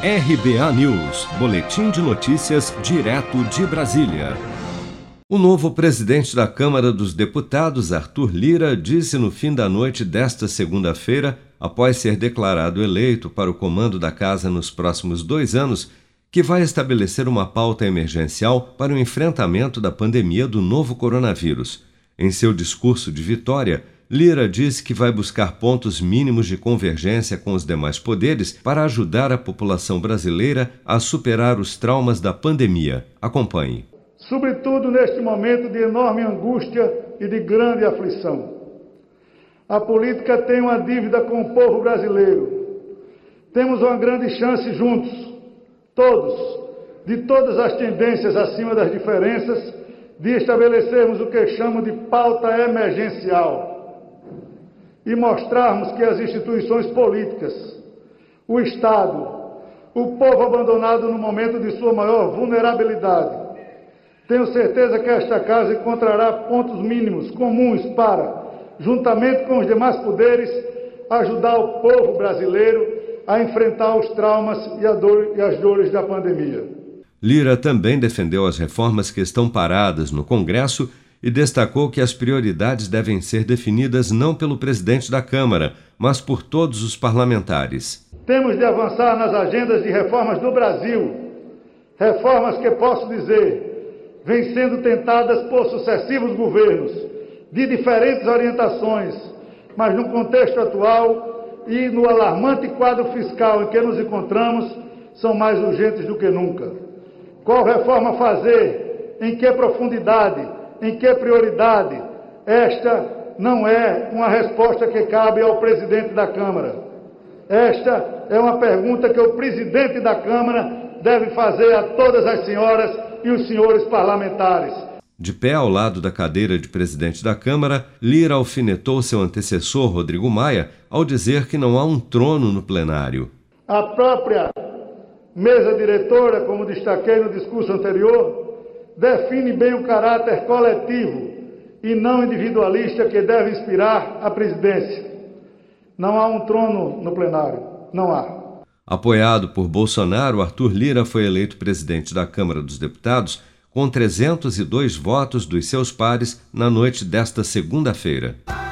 RBA News, Boletim de Notícias, direto de Brasília. O novo presidente da Câmara dos Deputados, Arthur Lira, disse no fim da noite desta segunda-feira, após ser declarado eleito para o comando da casa nos próximos dois anos, que vai estabelecer uma pauta emergencial para o enfrentamento da pandemia do novo coronavírus. Em seu discurso de vitória, Lira disse que vai buscar pontos mínimos de convergência com os demais poderes para ajudar a população brasileira a superar os traumas da pandemia. Acompanhe. Sobretudo neste momento de enorme angústia e de grande aflição. A política tem uma dívida com o povo brasileiro. Temos uma grande chance juntos, todos, de todas as tendências acima das diferenças, de estabelecermos o que chamo de pauta emergencial e mostrarmos que as instituições políticas, o Estado, o povo abandonado no momento de sua maior vulnerabilidade, tenho certeza que esta casa encontrará pontos mínimos comuns para, juntamente com os demais poderes, ajudar o povo brasileiro a enfrentar os traumas e, dor, e as dores da pandemia. Lira também defendeu as reformas que estão paradas no Congresso e destacou que as prioridades devem ser definidas não pelo presidente da Câmara, mas por todos os parlamentares. Temos de avançar nas agendas de reformas do Brasil, reformas que posso dizer vêm sendo tentadas por sucessivos governos, de diferentes orientações, mas no contexto atual e no alarmante quadro fiscal em que nos encontramos, são mais urgentes do que nunca. Qual reforma fazer? Em que profundidade? Em que prioridade? Esta não é uma resposta que cabe ao presidente da Câmara. Esta é uma pergunta que o presidente da Câmara deve fazer a todas as senhoras e os senhores parlamentares. De pé ao lado da cadeira de presidente da Câmara, Lira alfinetou seu antecessor, Rodrigo Maia, ao dizer que não há um trono no plenário. A própria mesa diretora, como destaquei no discurso anterior, define bem o caráter coletivo e não individualista que deve inspirar a presidência. Não há um trono no plenário. Não há. Apoiado por Bolsonaro, Arthur Lira foi eleito presidente da Câmara dos Deputados com 302 votos dos seus pares na noite desta segunda-feira.